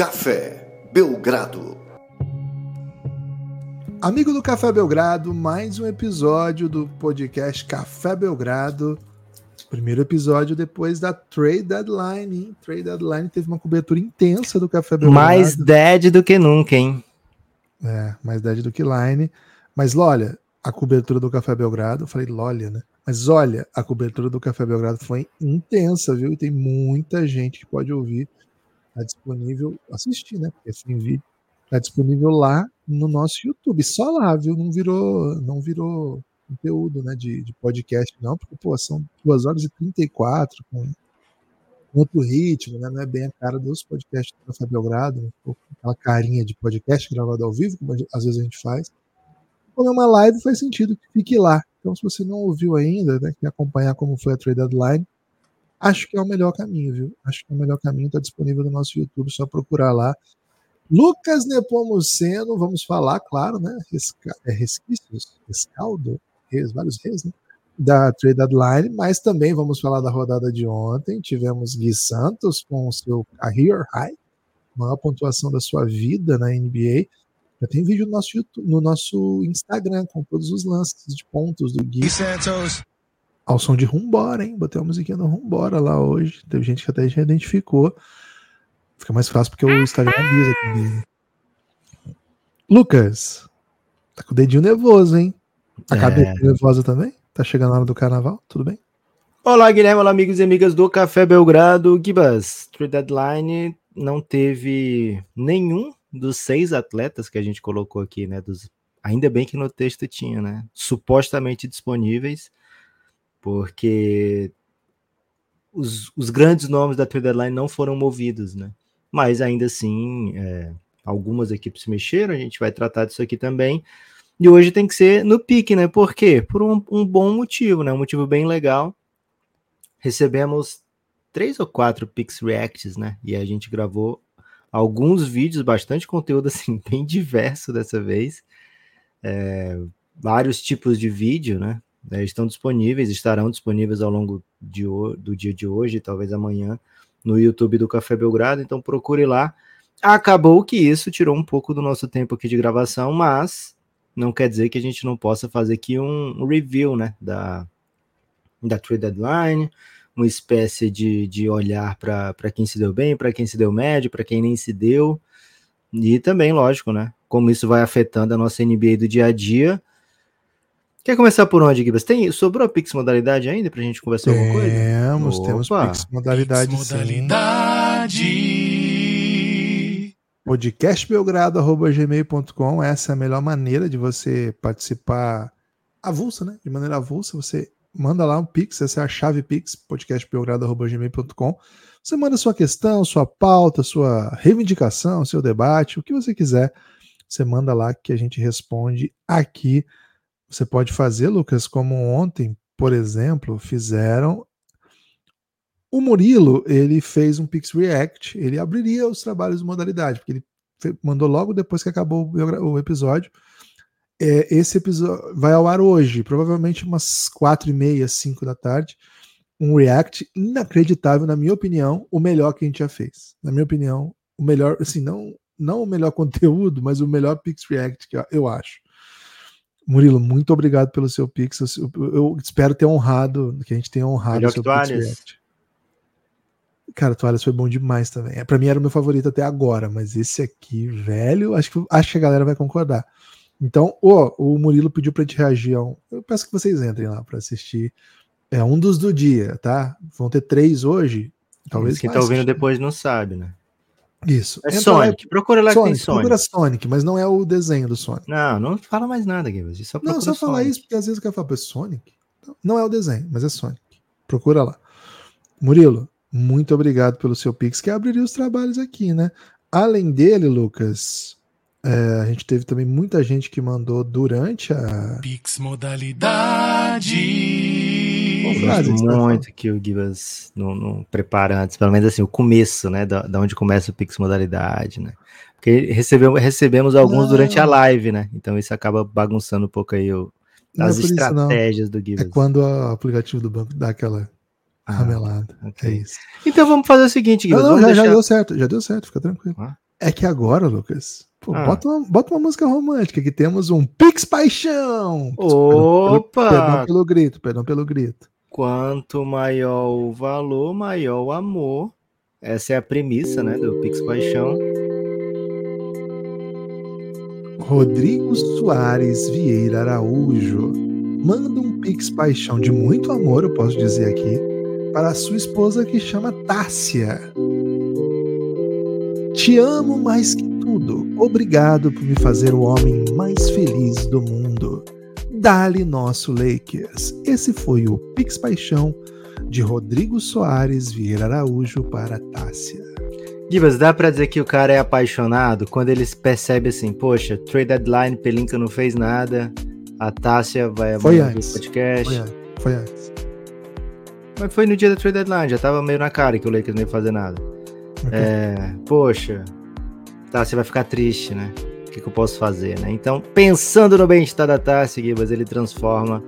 Café Belgrado. Amigo do Café Belgrado, mais um episódio do podcast Café Belgrado. Primeiro episódio depois da Trade Deadline. Hein? Trade Deadline teve uma cobertura intensa do Café Belgrado. Mais dead do que nunca, hein? É, mais dead do que line. Mas olha, a cobertura do Café Belgrado, eu falei Lolha, né? Mas olha, a cobertura do Café Belgrado foi intensa, viu? E tem muita gente que pode ouvir. Está disponível, assistir, né? Porque assim, vídeo. Está disponível lá no nosso YouTube. Só lá, viu? Não virou, não virou conteúdo né, de, de podcast, não, porque pô, são 2 horas e 34 com outro ritmo, né? Não é bem a cara dos podcasts do Café Belgrado, né? aquela carinha de podcast gravado ao vivo, como às vezes a gente faz. Quando é uma live, faz sentido que fique lá. Então, se você não ouviu ainda, né, quer acompanhar como foi a trade deadline, acho que é o melhor caminho, viu? Acho que é o melhor caminho, está disponível no nosso YouTube, só procurar lá. Lucas Nepomuceno, vamos falar, claro, né? Resca é resquícios, rescaldo, res, vários res, né? Da trade deadline, mas também vamos falar da rodada de ontem. Tivemos Gui Santos com o seu career high, maior pontuação da sua vida na NBA. Já tem vídeo no nosso, YouTube, no nosso Instagram com todos os lances de pontos do Gui. Santos. Ao som de Rumbora, hein? Botei a musiquinha no Rumbora lá hoje. Teve gente que até já identificou. Fica mais fácil porque o Instagram avisa comigo. Lucas, tá com o dedinho nervoso, hein? A é. cabeça nervosa também? Tá chegando a hora do carnaval? Tudo bem? Olá, Guilherme. Olá, amigos e amigas do Café Belgrado. Gibas, Trade Deadline não teve nenhum dos seis atletas que a gente colocou aqui, né? Dos, ainda bem que no texto tinha, né? Supostamente disponíveis, porque os, os grandes nomes da trade deadline não foram movidos, né? Mas ainda assim, é, algumas equipes se mexeram, a gente vai tratar disso aqui também. E hoje tem que ser no pique, né? Por quê? Por um, um bom motivo, né? Um motivo bem legal. Recebemos três ou quatro Pix Reacts, né? E a gente gravou alguns vídeos, bastante conteúdo assim, bem diverso dessa vez. É, vários tipos de vídeo, né? É, estão disponíveis, estarão disponíveis ao longo de, do dia de hoje, talvez amanhã, no YouTube do Café Belgrado. Então procure lá. Acabou que isso tirou um pouco do nosso tempo aqui de gravação, mas não quer dizer que a gente não possa fazer aqui um, um review, né? Da, da Trade Deadline, uma espécie de, de olhar para quem se deu bem, para quem se deu médio, para quem nem se deu. E também, lógico, né? Como isso vai afetando a nossa NBA do dia a dia. Quer começar por onde, Gibas? Tem, sobrou a Pix modalidade ainda pra gente conversar alguma coisa? Temos, temos Pix modalidade. Pix modalidade. Podcastbelgrado.gmail.com Essa é a melhor maneira de você participar avulsa, né? De maneira avulsa, você manda lá um Pix, essa é a chave Pix, podcastbelgrado.gmail.com. Você manda sua questão, sua pauta, sua reivindicação, seu debate, o que você quiser, você manda lá que a gente responde aqui. Você pode fazer, Lucas, como ontem, por exemplo, fizeram. O Murilo, ele fez um Pix React, ele abriria os trabalhos de modalidade, porque ele mandou logo depois que acabou o episódio é, esse episódio vai ao ar hoje, provavelmente umas quatro e meia, cinco da tarde. Um react inacreditável, na minha opinião, o melhor que a gente já fez. Na minha opinião, o melhor, assim, não, não o melhor conteúdo, mas o melhor Pix React que eu acho. Murilo, muito obrigado pelo seu Pix. Eu, eu espero ter honrado, que a gente tenha honrado melhor o seu Pix. Cara, Toalhas foi bom demais também. É, para mim era o meu favorito até agora, mas esse aqui, velho, acho que, acho que a galera vai concordar. Então, oh, o Murilo pediu para gente reagir a um. Eu peço que vocês entrem lá para assistir. É um dos do dia, tá? Vão ter três hoje. Talvez quem tá ouvindo depois não sabe, né? Isso. É Entra Sonic. Lá, procura lá Sonic, que tem Sonic. Procura Sonic, mas não é o desenho do Sonic. Não, não fala mais nada, Guilherme. Só não, só falar isso, porque às vezes eu quero falar, Sonic? Não é o desenho, mas é Sonic. Procura lá. Murilo, muito obrigado pelo seu Pix, que abriria os trabalhos aqui, né? Além dele, Lucas, é, a gente teve também muita gente que mandou durante a. Pix Modalidade. Eu gosto muito que o Gibas não, não prepara antes, pelo menos assim, o começo, né? Da, da onde começa o Pix Modalidade, né? Porque recebemos, recebemos alguns não. durante a live, né? Então isso acaba bagunçando um pouco aí o, as é estratégias isso, do Gibas. É quando o aplicativo do banco dá aquela ah, ramelada. Okay. É isso. Então vamos fazer o seguinte, Gibas. Não, não já, deixar... já, deu certo, já deu certo, fica tranquilo. Ah. É que agora, Lucas, pô, Ah. bota, uma, bota uma música romântica que temos um Pix Paixão. Opa! Perdão pelo grito, perdão pelo grito. Quanto maior o valor, maior o amor. Essa é a premissa, né, do Pix Paixão. Rodrigo Soares Vieira Araújo manda um Pix Paixão de muito amor, eu posso dizer aqui, para sua esposa que chama Tássia. Te amo mais que tudo. Obrigado por me fazer o homem mais feliz do mundo. Dali nosso Lakers. Esse foi o Pix Paixão de Rodrigo Soares Vieira Araújo para Tássia. Gibas, dá pra dizer que o cara é apaixonado quando ele percebe assim, poxa, trade deadline, Pelinka não fez nada, a Tássia vai antes. o podcast. Foi, antes, foi antes. Mas foi no dia da trade deadline, já tava meio na cara que o Lakers não ia fazer nada. Ok. É, poxa, Tássia vai ficar triste, né? O que, que eu posso fazer, né? Então, pensando no bem-estar da Tássia, Gibas, ele transforma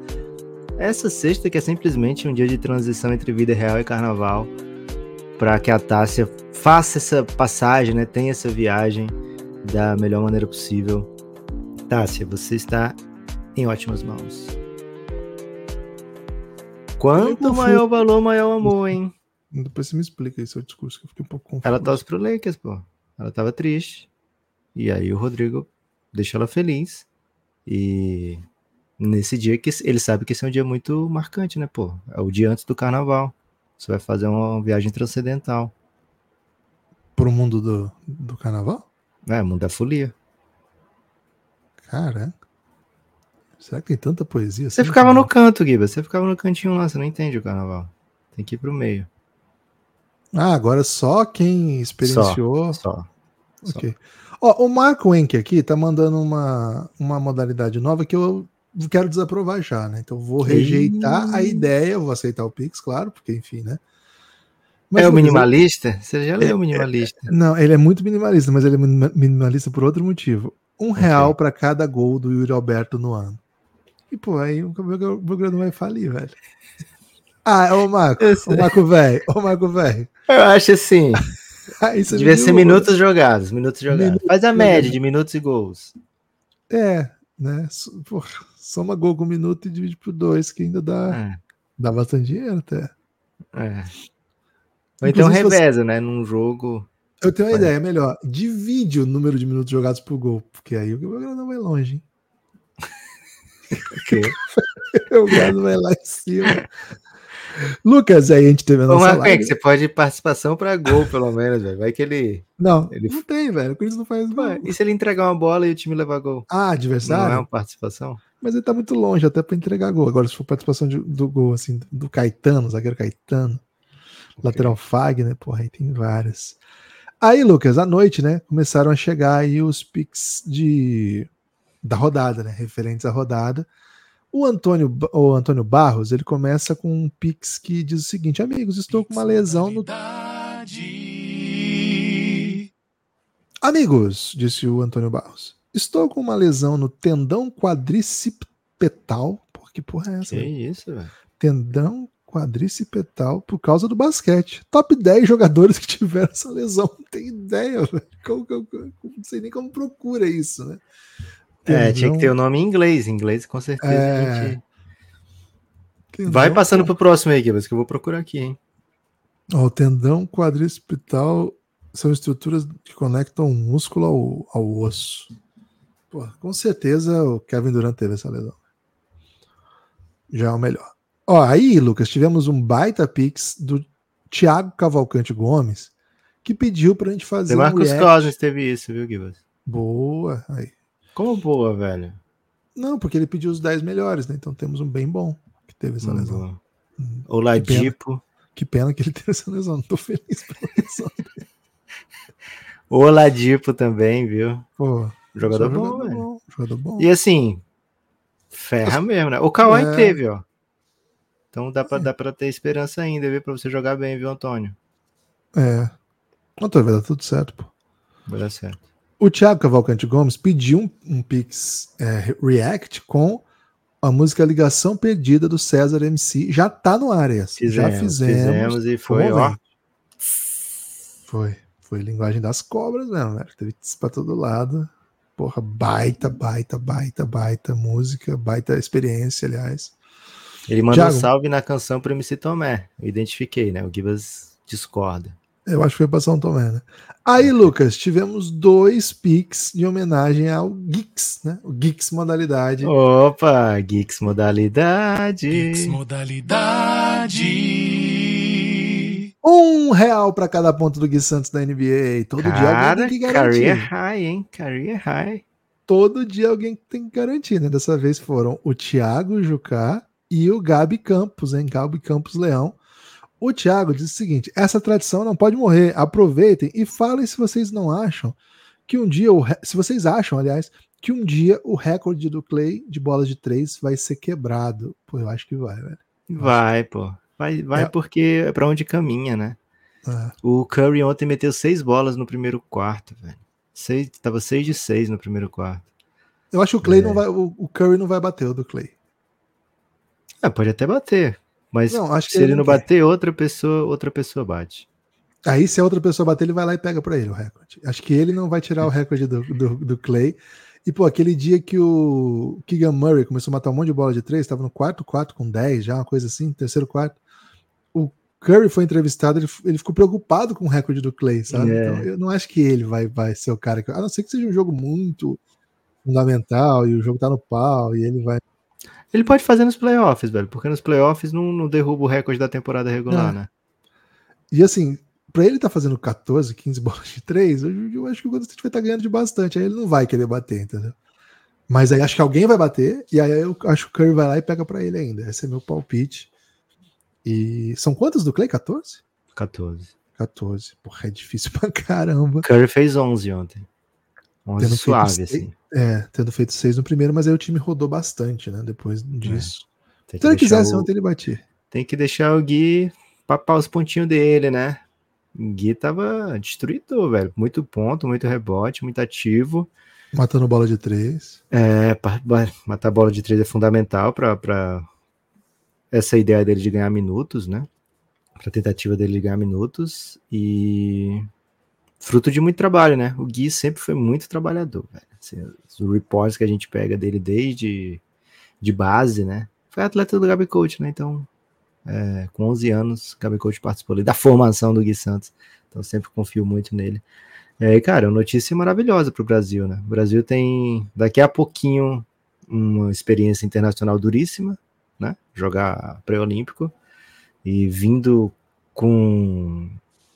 essa sexta, que é simplesmente um dia de transição entre vida real e carnaval, para que a Tássia faça essa passagem, né? Tenha essa viagem da melhor maneira possível. Tássia, você está em ótimas mãos. Quanto maior valor, maior o amor, hein? Depois você me explica aí seu discurso, que eu fiquei um pouco confuso. Ela torce pro Lakers, pô. Ela tava triste. E aí o Rodrigo deixa ela feliz. E nesse dia que ele sabe que esse é um dia muito marcante, né, pô? É o dia antes do carnaval. Você vai fazer uma viagem transcendental. Pro mundo do, do carnaval? É, mundo da folia. Caraca. Será que tem tanta poesia? Você assim ficava no canto, Giba. Você ficava no cantinho lá, você não entende o carnaval. Tem que ir pro meio. Ah, agora só quem experienciou. Só. Ok. Ó, o Marco Enke aqui tá mandando uma, uma modalidade nova que eu quero desaprovar já, né? Então eu vou rejeitar a ideia, vou aceitar o Pix, claro, porque enfim, né? é o minimalista? Você já leu o minimalista? eu- Não, ele é muito minimalista, mas ele é minima- minimalista por outro motivo. Um real pra cada gol do Yuri Alberto no ano. E, pô, aí o meu programa vai falir, velho. Ah, ô Marco, ô Marco velho, ô Marco velho. Eu acho assim. Aí você Devia me ser minutos jogados. Minutos jogados. Minutos Faz a média de minutos e gols. É, né? Porra, soma gol com um minuto e divide por dois, que ainda dá, É. dá bastante dinheiro até. É. Ou então se você- reveza, né? Num jogo. Eu tenho uma ideia, melhor. Divide o número de minutos jogados por gol, porque aí o programa vai longe, hein? O grado vai lá em cima. Lucas, aí a gente teve a Ô, nossa Marco, é live. você pode participação pra gol, pelo menos, velho. Vai que ele. Não, ele- não tem, velho. O Corinthians não faz gol. E se ele entregar uma bola e o time levar gol? Ah, Não é adversário? uma participação? Mas ele tá muito longe até pra entregar gol. Agora, se for participação de- do gol, assim, do Caetano, zagueiro Caetano, lateral Fagner, porra, aí tem várias. Aí, Lucas, à noite, né, começaram a chegar aí os pics de, da rodada, né, referentes à rodada. O Antônio, o Antônio Barros, ele começa com um pix que diz o seguinte, amigos, estou com uma lesão no... Amigos, disse o Antônio Barros, estou com uma lesão no tendão quadricipetal, Pô, que porra é essa? Que velho? isso, velho. tendão quadricipetal por causa do basquete. Top 10 jogadores que tiveram essa lesão. Não tem ideia, velho. Não sei nem como procura isso, né? É, tinha que ter o nome em inglês. Em inglês, com certeza. É, gente... tendão- Vai passando pro próximo aí, Gibas, que eu vou procurar aqui, hein? Ó, o tendão quadricipetal são estruturas que conectam o músculo ao, ao osso. Pô, com certeza o Kevin Durant teve essa lesão. Já é o melhor. Ó, aí, Lucas, tivemos um baita pix do Thiago Cavalcante Gomes, que pediu pra gente fazer The um. Cousins teve isso, viu, Gibas? Boa. Aí. Como boa, velho. Não, porque ele pediu os 10 melhores, né? Então temos um bem bom que teve essa Hum, lesão. Hum, Oladipo. Que pena que ele teve essa lesão. Não tô feliz pela lesão. Oladipo também, viu? Pô, Jogador bom, jogador velho. bom. Jogador bom. E assim, ferra mesmo, né? O Kawhi É. teve, ó. Então dá pra, dá pra ter esperança ainda, viu? Pra você jogar bem, viu, Antônio? É. Antônio, vai dar tudo certo, pô. Vai dar certo. O Thiago Cavalcante Gomes pediu um, um Pix é, React com a música Ligação Perdida do César MC. Já tá no ar essa. Já fizemos. Fizemos e foi, ó. Foi, foi linguagem das cobras mesmo, velho. Teve pra todo lado. Porra, baita, baita, baita, baita música, baita experiência, aliás. Ele mandou Thiago, um salve na canção para MC Tomé. Eu identifiquei, né? O Gibas discorda. Eu acho que foi para São Tomé, né? Aí, Lucas, tivemos dois pics de homenagem ao Geeks, né? O Geeks Modalidade. Opa, Geeks Modalidade. Geeks Modalidade. Um real para cada ponto do Gui Santos da NBA. Todo Cara, dia alguém tem que garantir. Career high, hein? Career high. Todo dia alguém tem que garantir, né? Dessa vez foram o Thiago Jucá e o Gabi Campos, hein? Gabi Campos Leão. O Thiago diz o seguinte: essa tradição não pode morrer. Aproveitem e falem se vocês não acham que um dia, se vocês acham, aliás, que um dia o recorde do Clay de bolas de três vai ser quebrado. Pô, eu acho que vai, velho. Vai, pô. Vai, vai é. porque é para onde caminha, né? É. O Curry ontem meteu seis bolas no primeiro quarto, velho. Seis, tava seis de seis no primeiro quarto. Eu acho que o Clay é. não vai. O, o, Curry não vai bater o do Clay. É, pode até bater. Mas não, se ele, ele não bater, outra pessoa, outra pessoa bate. Aí, se a outra pessoa bater, ele vai lá e pega para ele o recorde. Acho que ele não vai tirar o recorde do, do, do, Clay. E, pô, aquele dia que o Keegan Murray começou a matar um monte de bola de três, estava no quarto quarto com 10, já uma coisa assim, terceiro quarto. Curry foi entrevistado, ele, ele ficou preocupado com o recorde do Clay, sabe? É. Então, eu não acho que ele vai, vai ser o cara que. A não ser que seja um jogo muito fundamental e o jogo tá no pau e ele vai. Ele pode fazer nos playoffs, velho, porque nos playoffs não, não derruba o recorde da temporada regular, é. né? E assim, pra ele tá fazendo 14, 15 bolas de 3, eu, eu acho que o Golden State vai estar tá ganhando de bastante. Aí ele não vai querer bater, entendeu? Mas aí acho que alguém vai bater, e aí eu acho que o Curry vai lá e pega para ele ainda. Esse é meu palpite. E são quantos do Clay? 14? 14. 14. Porra, é difícil pra caramba. Curry fez 11 ontem. 11 tendo suave, assim. É, tendo feito 6 no primeiro, mas aí o time rodou bastante, né? Depois disso. É. Se ele quisesse, o... ontem ele batia. Tem que deixar o Gui papar os pontinhos dele, né? O Gui tava destruído, velho. Muito ponto, muito rebote, muito ativo. Matando bola de três. É, matar bola de três é fundamental para essa ideia dele de ganhar minutos, né? Para tentativa dele de ganhar minutos e fruto de muito trabalho, né? O Gui sempre foi muito trabalhador, velho. Assim, os reports que a gente pega dele desde de base, né? Foi atleta do Gabi Coach, né? Então, é, com 11 anos, Gabi Coach participou ali da formação do Gui Santos. Então, sempre confio muito nele. É, cara, uma notícia maravilhosa para o Brasil, né? O Brasil tem daqui a pouquinho uma experiência internacional duríssima, né? Jogar pré-olímpico e vindo com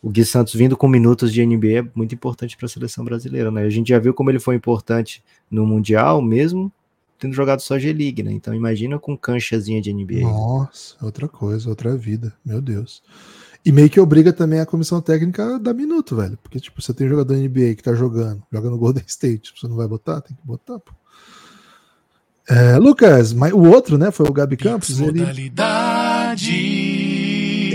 o Gui Santos vindo com minutos de NBA é muito importante para a seleção brasileira, né? A gente já viu como ele foi importante no mundial, mesmo tendo jogado só G-League, né? Então imagina com canchazinha de NBA. Nossa, outra coisa, outra vida, meu Deus. E meio que obriga também a comissão técnica a dar minuto, velho. Porque, tipo, você tem jogador NBA que tá jogando, joga no Golden State, você não vai botar? Tem que botar, pô. É, Lucas, mas o outro, né, foi o Gabi Campos. Ele,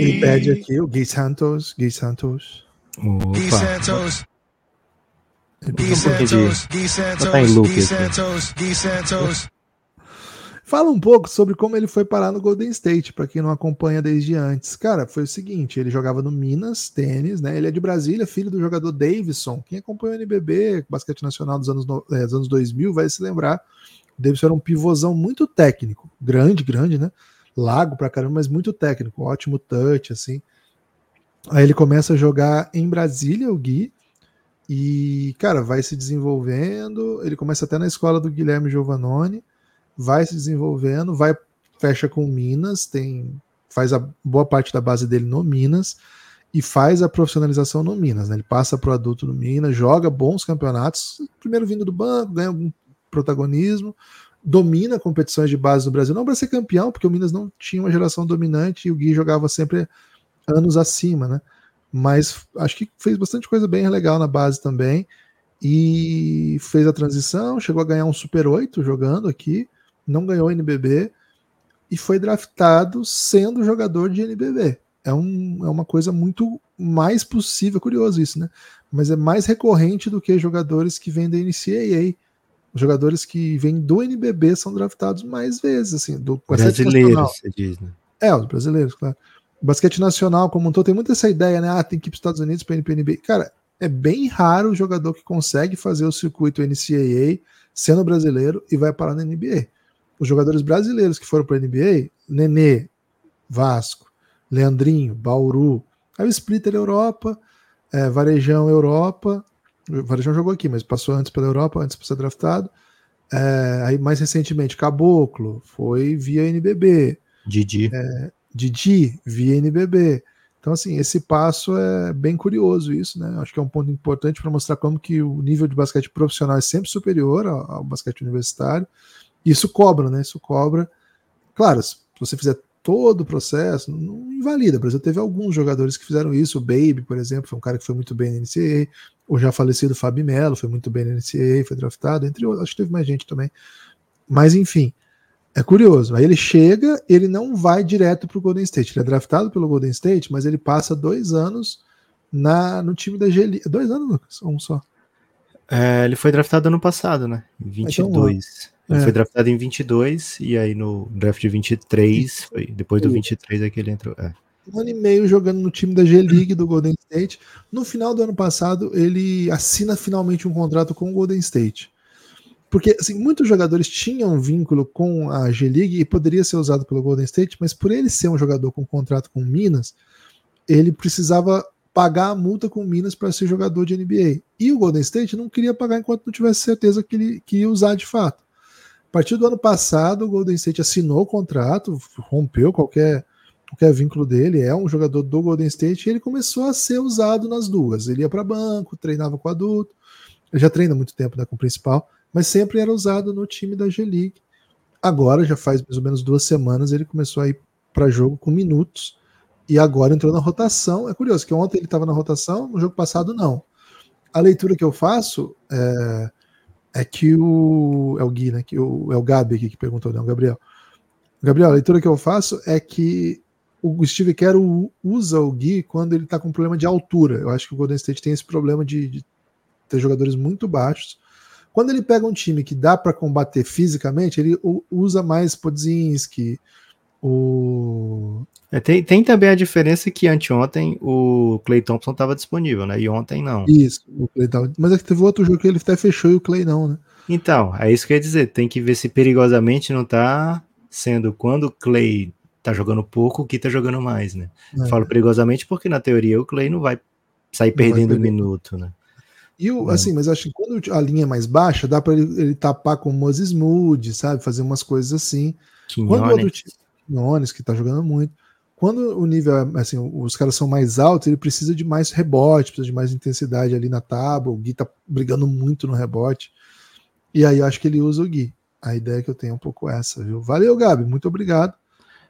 ele pede aqui o Gui Santos. Gui Santos. Opa. Gui Santos. Gui Santos. Gui Santos. Gui Santos. Fala um pouco sobre como ele foi parar no Golden State, para quem não acompanha desde antes. Cara, foi o seguinte: ele jogava no Minas, tênis, né? Ele é de Brasília, filho do jogador Davidson. Quem acompanhou o NBB, basquete nacional dos anos, é, dos anos 2000, vai se lembrar Davidson era um pivôzão muito técnico, grande, grande, né? Lago pra caramba, mas muito técnico, ótimo touch, assim. Aí ele começa a jogar em Brasília, o Gui, e, cara, vai se desenvolvendo. Ele começa até na escola do Guilherme Giovannone, vai se desenvolvendo, vai, fecha com Minas, tem faz a boa parte da base dele no Minas e faz a profissionalização no Minas. Né? Ele passa para o adulto no Minas, joga bons campeonatos, primeiro vindo do banco, ganha algum protagonismo, domina competições de base no Brasil, não para ser campeão, porque o Minas não tinha uma geração dominante e o Gui jogava sempre anos acima, né? Mas acho que fez bastante coisa bem legal na base também e fez a transição, chegou a ganhar um Super 8 jogando aqui, não ganhou NBB e foi draftado sendo jogador de NBB. É, um, é uma coisa muito mais possível, curioso isso, né? Mas é mais recorrente do que jogadores que vêm da NCAA os jogadores que vêm do NBB são draftados mais vezes, assim, do brasileiros, você diz, né? É, os brasileiros, claro. O basquete nacional como um todo tem muito essa ideia, né? Ah, tem que ir para os Estados Unidos para NBA. Cara, É bem raro o jogador que consegue fazer o circuito NCAA sendo brasileiro e vai parar na NBA. Os jogadores brasileiros que foram para a NBA, Nenê, Vasco, Leandrinho, Bauru, aí o Splitter Europa, é, Varejão Europa, o Varejão jogou aqui, mas passou antes pela Europa, antes para ser draftado. É, aí mais recentemente, Caboclo, foi via NBB. Didi. É, Didi, via NBB. Então, assim, esse passo é bem curioso isso, né? Acho que é um ponto importante para mostrar como que o nível de basquete profissional é sempre superior ao, ao, basquete universitário. Isso cobra, né? Isso cobra. Claro, se você fizer todo o processo, não invalida. O Brasil teve alguns jogadores que fizeram isso. O Baby, por exemplo, foi um cara que foi muito bem na NCAA. O já falecido Fábio Melo foi muito bem na NCAA, foi draftado, entre outros. Acho que teve mais gente também. Mas, enfim, é curioso. Aí ele chega, ele não vai direto para o Golden State. Ele é draftado pelo Golden State, mas ele passa dois anos na, no time da G Dois anos, Lucas? Um só. É, ele foi draftado ano passado, né? Em 22. Então, ele é. foi draftado em 22 e aí no draft de 23, foi, depois do 23 é que ele entrou. É. Um ano e meio jogando no time da G-League do Golden State. No final do ano passado, ele assina finalmente um contrato com o Golden State. Porque assim, muitos jogadores tinham um vínculo com a G-League e poderia ser usado pelo Golden State, mas por ele ser um jogador com contrato com Minas, ele precisava pagar a multa com Minas para ser jogador de NBA. E o Golden State não queria pagar enquanto não tivesse certeza que ele que ia usar de fato. A partir do ano passado, o Golden State assinou o contrato, rompeu qualquer, qualquer vínculo dele, é um jogador do Golden State e ele começou a ser usado nas duas. Ele ia para banco, treinava com adulto, já treina muito tempo né, com o principal mas sempre era usado no time da G-League. Agora, já faz mais ou menos duas semanas, ele começou a ir para jogo com minutos e agora entrou na rotação. É curioso que ontem ele estava na rotação, no jogo passado não. A leitura que eu faço é, é que o. É o Gui, né? Que o, é o Gabi que perguntou, não, né, o Gabriel. Gabriel, a leitura que eu faço é que o Steve Kerr usa o Gui quando ele está com problema de altura. Eu acho que o Golden State tem esse problema de, de ter jogadores muito baixos quando ele pega um time que dá para combater fisicamente, ele usa mais Podzinski, o. É, tem, tem também a diferença que anteontem o Clay Thompson estava disponível, né? E ontem não. Isso, o Clay mas é que teve outro jogo que ele até fechou e o Clay não, né? Então, é isso que eu ia dizer. Tem que ver se perigosamente não tá sendo quando o Clay tá jogando pouco, que tá jogando mais, né? É. Falo perigosamente porque na teoria o Clay não vai sair não perdendo vai um minuto, né? E o, é. assim, mas acho que quando a linha é mais baixa, dá para ele, ele, tapar com o Moses Moody, sabe? Fazer umas coisas assim. Quinones. Quando o outro time, Quinones, que tá jogando muito. Quando o nível, é, assim, os caras são mais altos, ele precisa de mais rebote, precisa de mais intensidade ali na tábua. O Gui tá brigando muito no rebote. E aí eu acho que ele usa o Gui. A ideia que eu tenho é um pouco essa, viu? Valeu, Gabi, muito obrigado.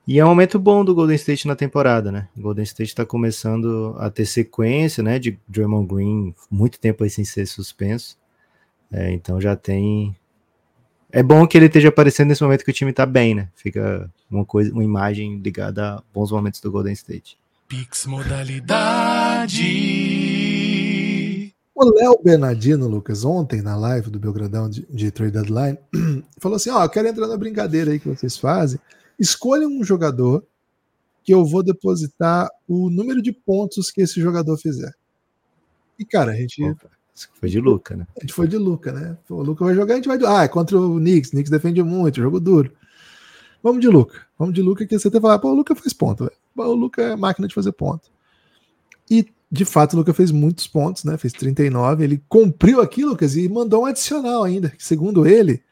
E é um momento bom do Golden State na temporada, né? O Golden State está começando a ter sequência, né? De Draymond Green, muito tempo aí sem ser suspenso. É, então já tem. É bom que ele esteja aparecendo nesse momento que o time está bem, né? Fica uma coisa, uma imagem ligada a bons momentos do Golden State. Pix modalidade. O Léo Bernardino, Lucas, ontem na live do Belgradão de, de Trade Deadline, falou assim: Ó, oh, eu quero entrar na brincadeira aí que vocês fazem escolha um jogador que eu vou depositar o número de pontos que esse jogador fizer. E, cara, a gente. Opa, foi de Luca, né? A gente foi de Luca, né? O Luca vai jogar, a gente vai. Ah, é contra o Knicks. O Knicks defende muito, jogo duro. Vamos de Luca. Vamos de Luca, que você até falar, pô, o Luca faz ponto. O Luca é máquina de fazer ponto. E, de fato, o Luca fez muitos pontos, né? Fez 39. Ele cumpriu aqui, Lucas, e mandou um adicional ainda. Que, segundo ele,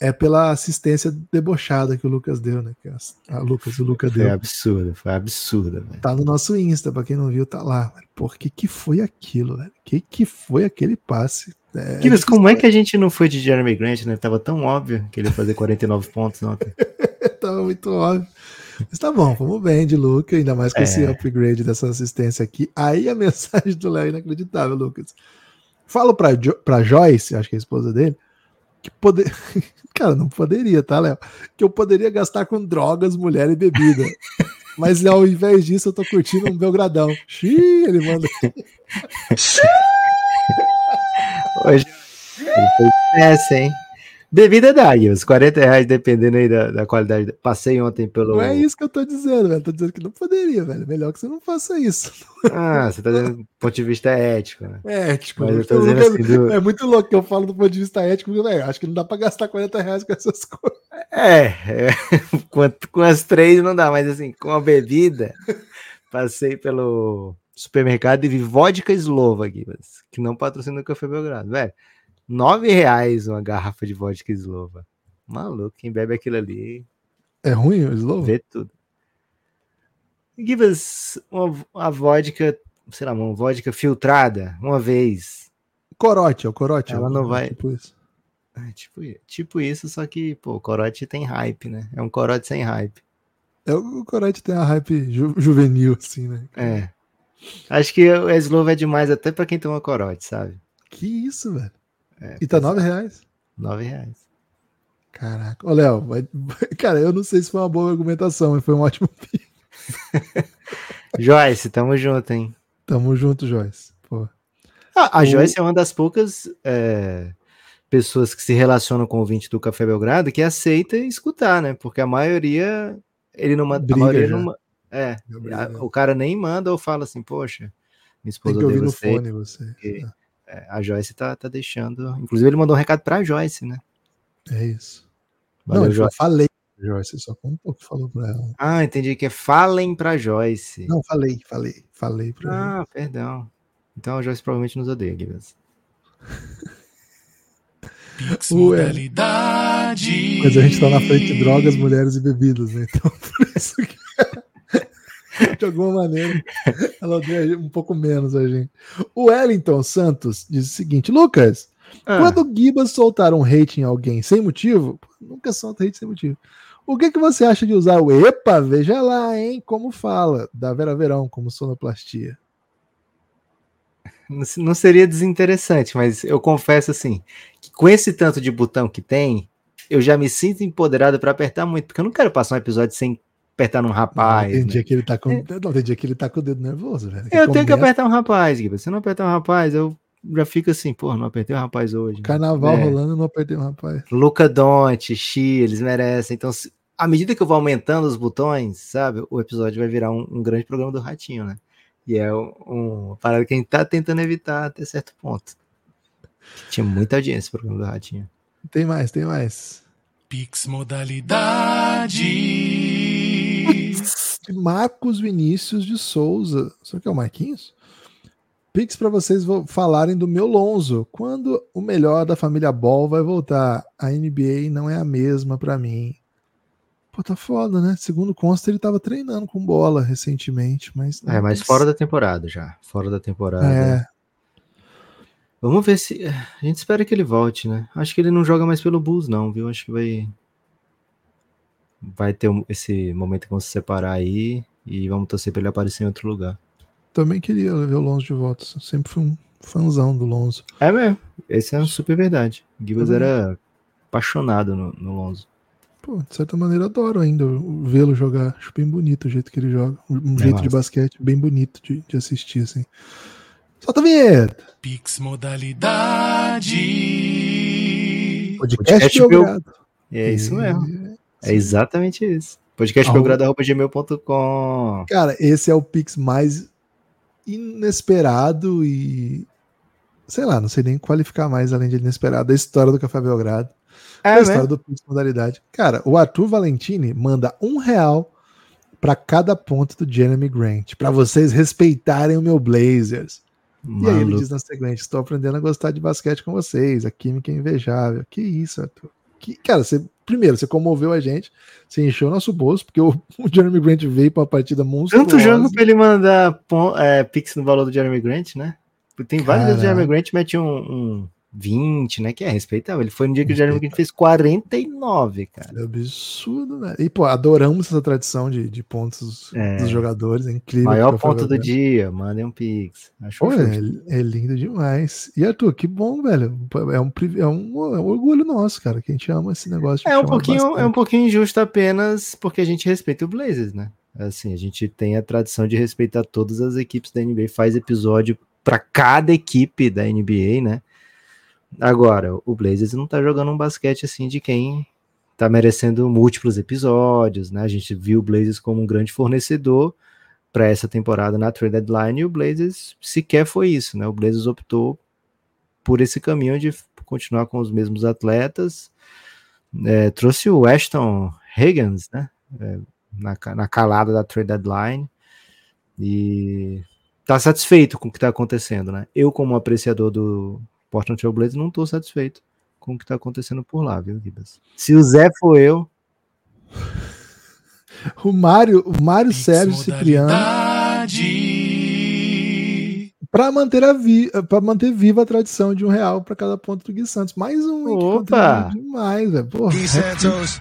é pela assistência debochada que o Lucas deu, né? Que a, Lucas, o Lucas deu. Foi absurdo, foi absurdo. Véio. Tá no nosso Insta, pra quem não viu, tá lá. Por que que foi aquilo, velho? Que que foi aquele passe? É, como é que a gente não foi de Jeremy Grant, né? Tava tão óbvio que ele ia fazer 49 pontos ontem. Tava muito óbvio. Mas tá bom, vamos bem de Lucas, ainda mais com é. esse upgrade dessa assistência aqui. Aí a mensagem do Léo é inacreditável, Lucas. Falo pra, jo pra Joyce, acho que é a esposa dele, que poder. Cara, não poderia, tá, Léo? Que eu poderia gastar com drogas, mulher e bebida. Mas ao invés disso, eu tô curtindo um Belgradão. Xiii, ele manda. Hoje ele foi essa, hein? Bebida dá, uns 40 reais, dependendo aí da, da qualidade. Passei ontem pelo. Não é isso que eu tô dizendo, velho. Tô dizendo que não poderia, velho. Melhor que você não faça isso. Ah, você tá dizendo do ponto de vista ético, né? É, tipo, Mas eu tô dizendo assim, do- é muito louco que eu falo do ponto de vista ético, porque, velho, acho que não dá pra gastar 40 reais com essas coisas. É, é com, com as três não dá, mas assim, com a bebida, passei pelo supermercado e vi vodka eslova aqui, mas que não patrocina o Café Belgrado, velho. Nove reais uma garrafa de vodka eslova. Maluco, quem bebe aquilo ali É ruim o Slow? vê tudo. Give us uma, uma vodka, sei lá, uma vodka filtrada, uma vez. Corote, é o corote. Ela é não vai- Tipo isso. É, tipo, tipo isso, só que, pô, o corote tem hype, né? É um corote sem hype. É, o corote tem a hype ju- juvenil, assim, né? É. Acho que o Slow é demais até pra quem toma corote, sabe? Que isso, velho. É, E tá pois é. 9 reais. Nove reais. Caraca. Ô, Léo, vai- cara, eu não sei se foi uma boa argumentação, mas foi um ótimo pique. Joyce, tamo junto, hein? Tamo junto, Joyce. Pô. Ah, a O- Joyce é uma das poucas é, pessoas que se relacionam com o ouvinte do Café Belgrado que aceita escutar, né? Porque a maioria, ele não manda. A Briga não, é, a- né? o cara nem manda ou fala assim, poxa, minha Tem esposa que ouvir no você. fone você. porque- É, a Joyce tá, tá deixando. Inclusive, ele mandou um recado pra Joyce, né? É isso. Valeu, não, Joyce. falei. Joyce, só contou que falou pra ela. Ah, entendi que é falem pra Joyce. Não, falei, falei, falei pra ela. Ah, perdão. Então a Joyce provavelmente nos odeia. Pix modalidade. Mas a gente tá na frente de drogas, mulheres e bebidas, né? Então, por isso que. De alguma maneira, ela odeia um pouco menos a gente. O Wellington Santos diz o seguinte: Lucas, Ah, quando o Gibas soltar um hate em alguém sem motivo, nunca solta hate sem motivo. O que, que você acha de usar o EPA? Veja lá, hein? Como fala, da Vera Verão, como sonoplastia. não se- não seria desinteressante, mas eu confesso assim, que com esse tanto de botão que tem, eu já me sinto empoderado pra apertar muito, porque eu não quero passar um episódio sem apertar num rapaz. tem né? dia que ele tá com. Não, tem dia que ele tá com o dedo nervoso, velho. Eu tenho que apertar um rapaz, Gibbs. Se eu não apertar um rapaz, eu já fico assim, pô, não apertei um rapaz hoje. né? Carnaval É. rolando, eu não apertei um rapaz. Luca Donte, Xi, eles merecem. Então, se- à medida que eu vou aumentando os botões, sabe, o episódio vai virar um, um grande programa do Ratinho, né? E é um, um- uma parada que a gente tá tentando evitar até certo ponto. Tinha muita audiência o programa do Ratinho. Tem mais, tem mais. Pix modalidade. De Marcos Vinícius de Souza. Será que é o Marquinhos? Pix para vocês vo- falarem do meu Lonzo. Quando o melhor da família Ball vai voltar? A NBA não é a mesma para mim. Pô, tá foda, né? Segundo consta, ele tava treinando com bola recentemente, mas. É, mas fora da temporada já. Fora da temporada. É, Vamos ver se. A gente espera que ele volte, né? Acho que ele não joga mais pelo Bulls, não, viu? Acho que vai. Vai ter esse momento que vão se separar aí e vamos torcer pra ele aparecer em outro lugar. também queria ver o Lonzo de volta. Sempre fui um fãzão do Lonzo. É mesmo. Esse é uma super verdade. O Gibbs era apaixonado no, no Lonzo. Pô, de certa maneira, adoro ainda vê-lo jogar. Acho bem bonito o jeito que ele joga. Um jeito de massa. basquete bem bonito de, de assistir, assim. Solta a vinheta! Pix modalidade. Podcast, Podcast. É isso mesmo. É exatamente isso. Podcastbelgrado.gmail.com Cara, esse é o Pix mais inesperado e. Sei lá, não sei nem qualificar mais além de inesperado. Da história do Café Belgrado. É, a história do Pix modalidade. Cara, o Arthur Valentini manda um real para cada ponto do Jeremy Grant, para vocês respeitarem o meu Blazers. E aí ele Maluco. diz na sequência: estou aprendendo a gostar de basquete com vocês, a química é invejável. Que isso, Arthur? Que, cara, você, primeiro, você comoveu a gente, você encheu o nosso bolso, porque o, o Jeremy Grant veio para uma partida monstruosa. Tanto jogo pra ele mandar é, pix no valor do Jeremy Grant, né? Tem vários vezes que o Caraca. Jeremy Grant mete um, um 20, né? Que é respeitável. Ele foi no dia que o Jeremy Grant fez 49, cara. É absurdo, velho. E, pô, adoramos essa tradição de, de pontos É. dos jogadores, é incrível. Maior ponto do dia, mandem um pix. Acho Pô, é, é lindo demais. E Arthur, que bom, velho. É um, é um, é um orgulho nosso, cara, que a gente ama esse negócio. de É um pouquinho, é um pouquinho injusto apenas porque a gente respeita o Blazers, né? Assim, a gente tem a tradição de respeitar todas as equipes da NBA, faz episódio para cada equipe da NBA, né? Agora, o Blazers não tá jogando um basquete assim de quem tá merecendo múltiplos episódios, né? A gente viu o Blazers como um grande fornecedor para essa temporada na trade deadline e o Blazers sequer foi isso, né? O Blazers optou por esse caminho de continuar com os mesmos atletas. É, trouxe o Ashton Higgins, né? É, na, na calada da trade deadline e tá satisfeito com o que tá acontecendo, né? Eu, como apreciador do Portland Trail Blazers, não tô satisfeito com o que tá acontecendo por lá, viu, Gibas? Se o Zé for eu. O Mário, o Mário Sérgio Cipriano. Para manter, a vi pra manter viva a tradição de um real para cada ponto do Gui Santos. Mais um. Opa! Demais, velho. Gui Santos.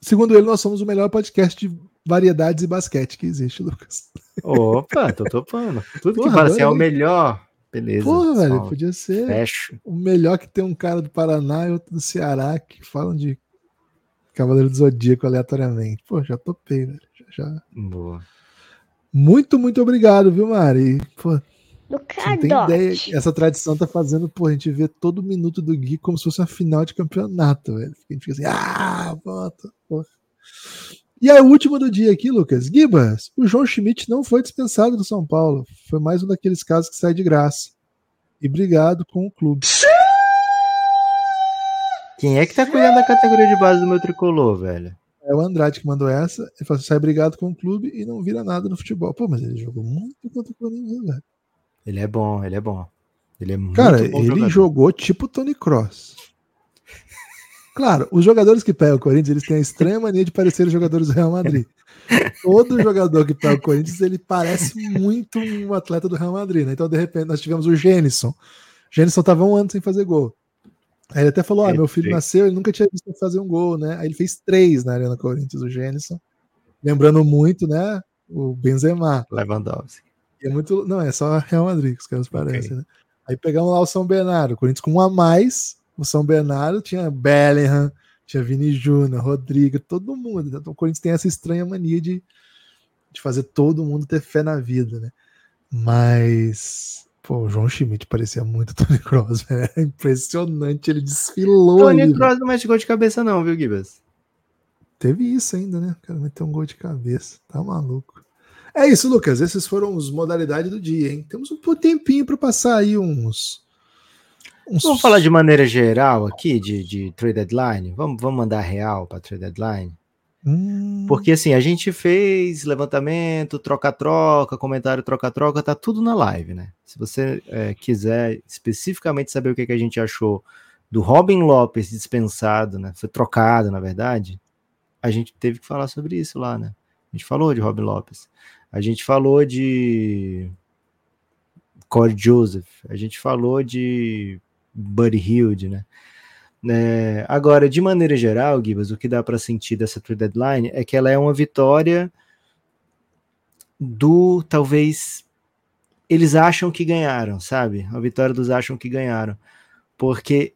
Segundo ele, nós somos o melhor podcast de variedades e basquete que existe, Lucas. Opa, tô topando. Tudo Porra, que fala assim é o melhor. Beleza. Porra, velho, podia ser Fecho. o melhor que tem um cara do Paraná e outro do Ceará que falam de Cavaleiro do Zodíaco aleatoriamente. Pô, já topei, velho. Já, já. Boa. Muito, muito obrigado, viu, Mari? Pô, do Não tem ideia. Essa tradição tá fazendo, pô, a gente vê todo minuto do Gui como se fosse uma final de campeonato, velho. A gente fica assim, ah, bota, pô. E aí, o último do dia aqui, Lucas. Gibas, o João Schmidt não foi dispensado do São Paulo. Foi mais um daqueles casos que sai de graça. E obrigado com o clube. Quem é que tá cuidando da categoria de base do meu tricolor, velho? É o Andrade que mandou essa. Ele falou assim: sai brigado com o clube e não vira nada no futebol. Pô, mas ele jogou muito contra o Corinthians, velho. Ele é bom, ele é bom. Ele é muito Cara, bom ele jogador. jogou tipo Tony Cross. Claro, os jogadores que pegam o Corinthians, eles têm a estranha mania de parecer os jogadores do Real Madrid. Todo jogador que pega o Corinthians, ele parece muito um atleta do Real Madrid, né? Então, de repente, nós tivemos o Gênison. O Gênison estava um ano sem fazer gol. Aí ele até falou: Ah, meu filho nasceu, ele nunca tinha visto fazer um gol, né? Aí ele fez três na Arena Corinthians, o Gênison. Lembrando muito, né? O Benzema. Lewandowski. é muito. Não, é só Real Madrid que os caras parecem, okay. né? Aí pegamos lá o São Bernardo, o Corinthians com um a mais. O São Bernardo tinha Bellingham, tinha Vini Júnior, Rodrigo, todo mundo. Então o Corinthians tem essa estranha mania de, de fazer todo mundo ter fé na vida, né? Mas Pô, o João Schmidt parecia muito Tony Cross, velho. É impressionante, ele desfilou. Tony ali, Cross não mete gol de cabeça, não, viu, Gibas? Teve isso ainda, né? O cara meteu um gol de cabeça. Tá maluco. É isso, Lucas. Essas foram as modalidades do dia, hein? Temos um tempinho para passar aí uns, uns. Vamos falar de maneira geral aqui, de, de trade deadline? Vamos, vamos mandar real para trade deadline? Hum. Porque assim, a gente fez levantamento, troca-troca, comentário troca-troca, tá tudo na live, né? Se você é, quiser especificamente saber o que, que a gente achou do Robin Lopes dispensado, né? Foi trocado, na verdade, a gente teve que falar sobre isso lá, né? A gente falou de Robin Lopes. A gente falou de Corey Joseph. A gente falou de Buddy Hilde, né? É, agora, de maneira geral, Gibas, o que dá para sentir dessa trade deadline é que ela é uma vitória do talvez eles acham que ganharam, sabe? A vitória dos acham que ganharam, porque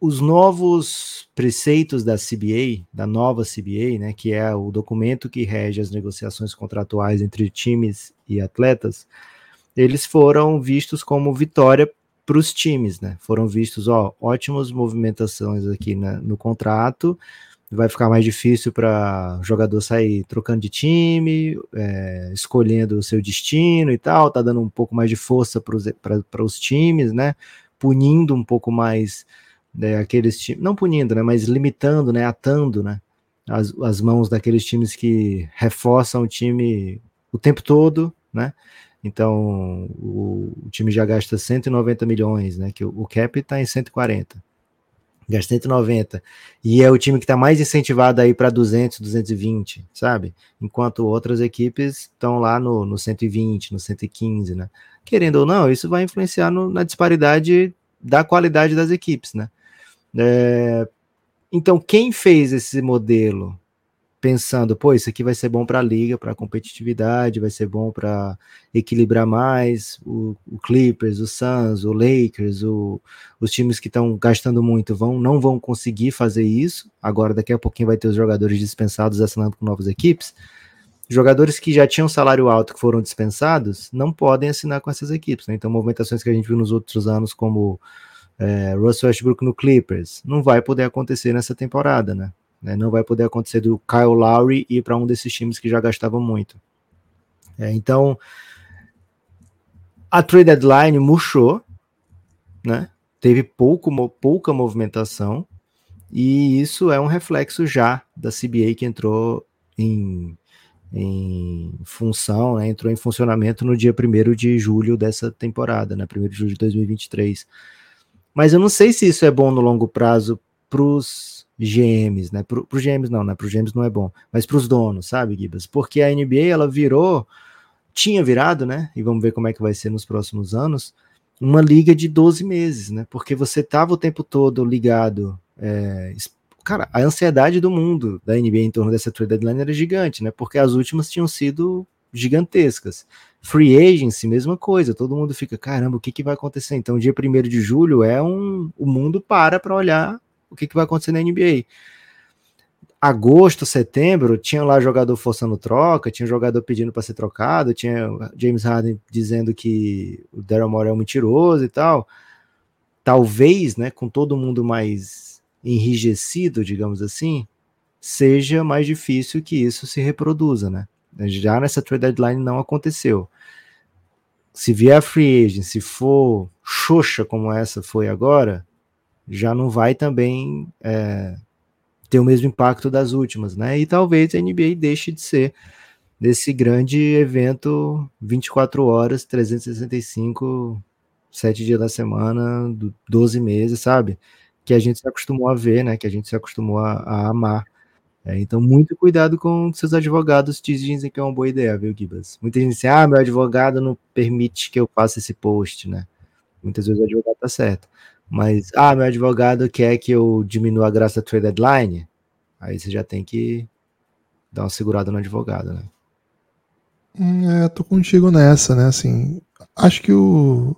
os novos preceitos da CBA, da nova CBA, né, que é o documento que rege as negociações contratuais entre times e atletas, eles foram vistos como vitória para os times, né? Foram vistos, ó, ótimas movimentações aqui no contrato. Vai ficar mais difícil para jogador sair trocando de time, é, escolhendo o seu destino e tal. Tá dando um pouco mais de força para os times, né? Punindo um pouco mais né, aqueles times, não punindo, né? Mas limitando, né? Atando, né? As, as mãos daqueles times que reforçam o time o tempo todo, né? Então, o, o, time já gasta 190 milhões, né? Que o, o cap está em 140. Gasta 190. E é o time que está mais incentivado aí para 200, 220, sabe? Enquanto outras equipes estão lá no, no 120, no 115, né? Querendo ou não, isso vai influenciar no, na disparidade da qualidade das equipes, né? É, então, quem fez esse modelo pensando, pô, isso aqui vai ser bom para a liga, para a competitividade, vai ser bom para equilibrar mais o, o, Clippers, o Suns, o Lakers, o, os times que estão gastando muito vão não vão conseguir fazer isso. Agora daqui a pouquinho vai ter os jogadores dispensados assinando com novas equipes. jogadores que já tinham salário alto que foram dispensados não podem assinar com essas equipes. Né? Então, movimentações que a gente viu nos outros anos, como é, Russell Westbrook no Clippers, não vai poder acontecer nessa temporada, né? Né? Não vai poder acontecer do Kyle Lowry ir para um desses times que já gastavam muito. É, então, a trade deadline murchou, né? Teve pouco, pouca movimentação, e isso é um reflexo já da CBA que entrou em em função, né, entrou em funcionamento no dia 1 de julho dessa temporada, né, 1 de julho de 2023. Mas eu não sei se isso é bom no longo prazo para os GMs, né? Para os GMs não, né? Para os GMs não é bom, mas para os donos, sabe, Gibas? Porque a NBA ela virou, tinha virado, né? E vamos ver como é que vai ser nos próximos anos, uma liga de 12 meses, né? Porque você tava o tempo todo ligado é, cara, a ansiedade do mundo da NBA em torno dessa trade deadline era gigante, né? Porque as últimas tinham sido gigantescas. Free agency, mesma coisa, todo mundo fica, caramba, o que, que vai acontecer? Então, dia 1 de julho é um. O mundo para para olhar o que, que vai acontecer na NBA. Agosto, setembro, tinha lá jogador forçando troca, tinha jogador pedindo para ser trocado, tinha James Harden dizendo que o Daryl Morey é um mentiroso e tal. Talvez, né, com todo mundo mais enrijecido, digamos assim, seja mais difícil que isso se reproduza, né? Já nessa trade deadline não aconteceu. Se vier a free agent, se for xoxa como essa foi agora, já não vai também é, ter o mesmo impacto das últimas, né? E talvez a NBA deixe de ser desse grande evento 24 horas, 365, 7 dias da semana, 12 meses, sabe? que a gente se acostumou a ver, né? Que a gente se acostumou a, a amar. É, então, muito cuidado com seus advogados te dizem que é uma boa ideia, viu, Gibas? Muita gente diz, ah, meu advogado não permite que eu faça esse post, né? Muitas vezes o advogado tá certo. Mas, ah, meu advogado quer que eu diminua a graça da trade deadline, aí você já tem que dar uma segurada no advogado, né? É, tô contigo nessa, né? Assim, acho que o,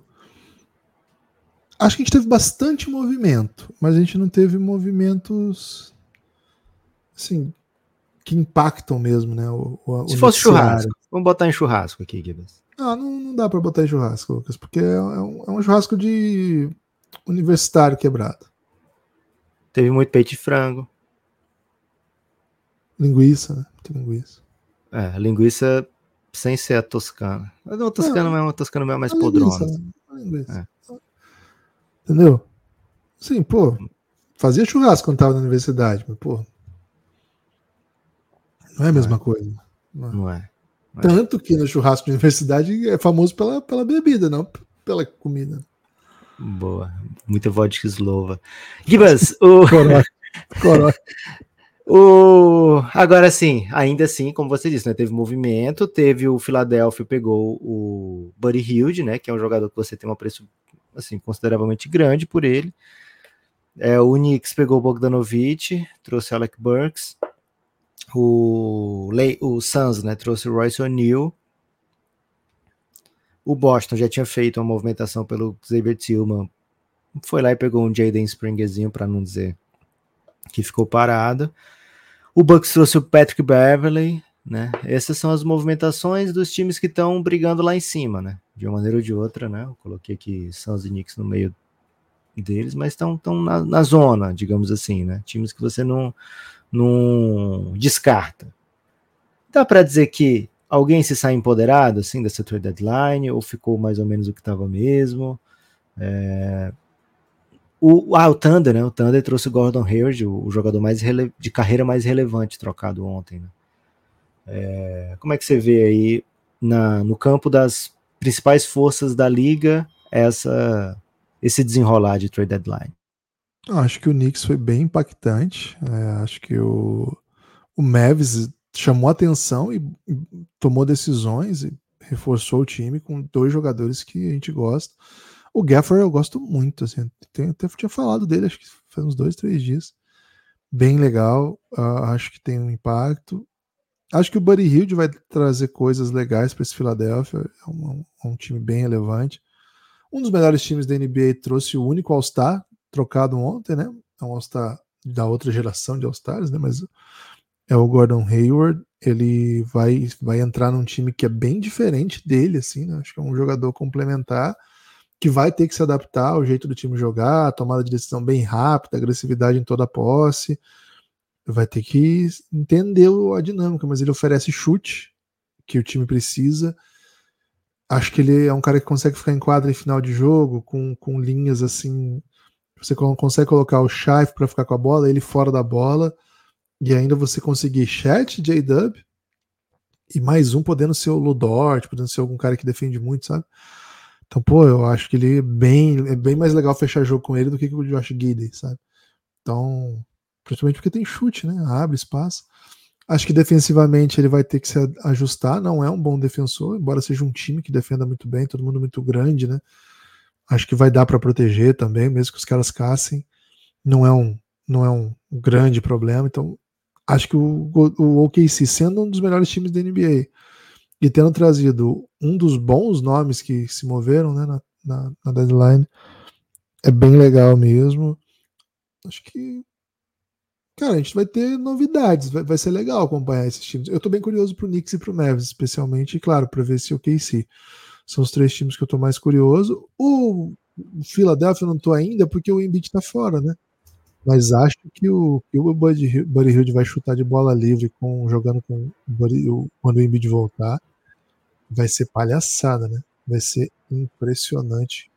Acho que a gente teve bastante movimento, mas a gente não teve movimentos assim que impactam mesmo, né? O, o, Se o fosse churrasco, vamos botar em churrasco aqui, Gibbs. Ah, não, não dá para botar em churrasco, Lucas, porque é, é, um, é um churrasco de universitário quebrado. Teve muito peito de frango. Linguiça, né? Tem linguiça. É, linguiça sem ser a toscana. Não, a toscana não, é uma toscana é mais podrona. Linguiça, linguiça. É. Entendeu? Sim, pô, fazia churrasco quando tava na universidade, mas, pô. Não é a mesma não é. coisa. Não é. Não é. Tanto que no churrasco de universidade é famoso pela, pela bebida, não pela comida. Boa. Muita vodka eslova. Gibas, o. O... Agora sim, ainda assim, como você disse, né, teve movimento, teve o Philadelphia pegou o Buddy Hilde, né, que é um jogador que você tem um preço assim, consideravelmente grande por ele. É, o Knicks pegou o Bogdanovich, trouxe Alec Burks. O, Le o Suns né, trouxe o Royce O'Neal. O Boston já tinha feito uma movimentação pelo Xavier Tillman. Foi lá e pegou um Jaden Springerzinho, para não dizer que ficou parado. O Bucks trouxe o Patrick Beverly, né? Essas são as movimentações dos times que estão brigando lá em cima, né? De uma maneira ou de outra, né? Eu coloquei aqui Suns e Knicks no meio deles, mas estão na, na zona, digamos assim, né? Times que você não, não descarta. Dá para dizer que alguém se sai empoderado assim dessa trade deadline ou ficou mais ou menos o que estava mesmo? É... O, ah, o Thunder, né? O Thunder trouxe o Gordon Hayward, o, jogador mais de carreira mais relevante trocado ontem, né? É, como é que você vê aí na, no campo das principais forças da liga essa esse desenrolar de trade deadline? Acho que o Knicks foi bem impactante. É, acho que o, o Mavis chamou atenção e, tomou decisões e reforçou o time com dois jogadores que a gente gosta. O Gafford eu gosto muito, assim, até tinha falado dele, acho que faz uns dois, três dias. Bem legal, uh, acho que tem um impacto. Acho que o Buddy Hilde vai trazer coisas legais para esse Philadelphia. É um, um, time bem relevante. Um dos melhores times da NBA trouxe o único All-Star trocado ontem, né? É um All-Star da outra geração de All-Stars, né? Mas é o Gordon Hayward. Ele vai, vai entrar num time que é bem diferente dele, assim, né? Acho que é um jogador complementar que vai ter que se adaptar ao jeito do time jogar, tomada de decisão bem rápida, agressividade em toda a posse. Vai ter que entender a dinâmica, mas ele oferece chute que o time precisa. Acho que ele é um cara que consegue ficar em quadra em final de jogo, com, com linhas assim. Você consegue colocar o Shaif para ficar com a bola, ele fora da bola, e ainda você conseguir chat J-Dub, e mais um podendo ser o Ludort, podendo ser algum cara que defende muito, sabe? Então, pô, eu acho que ele é bem, é bem mais legal fechar jogo com ele do que com o Josh Gidey, sabe? Então, principalmente porque tem chute, né? Abre espaço. Acho que defensivamente ele vai ter que se ajustar. Não é um bom defensor, embora seja um time que defenda muito bem, todo mundo muito grande, né? Acho que vai dar para proteger também, mesmo que os caras caçem. Não é um, não é um grande problema. Então, acho que o, o OKC, sendo um dos melhores times da NBA, e tendo trazido um dos bons nomes que se moveram né, na, na, na deadline, é bem legal mesmo. Acho que Cara, a gente vai ter novidades, vai, vai, ser legal acompanhar esses times. Eu tô bem curioso pro Knicks e pro Mavis, especialmente, e claro, para ver se o KC. São os três times que eu tô mais curioso. O Philadelphia eu não tô ainda, porque o Embiid tá fora, né? Mas acho que o, que o Buddy, Buddy Hill vai chutar de bola livre com, jogando com Buddy, quando o Embiid voltar. Vai ser palhaçada, né? Vai ser impressionante.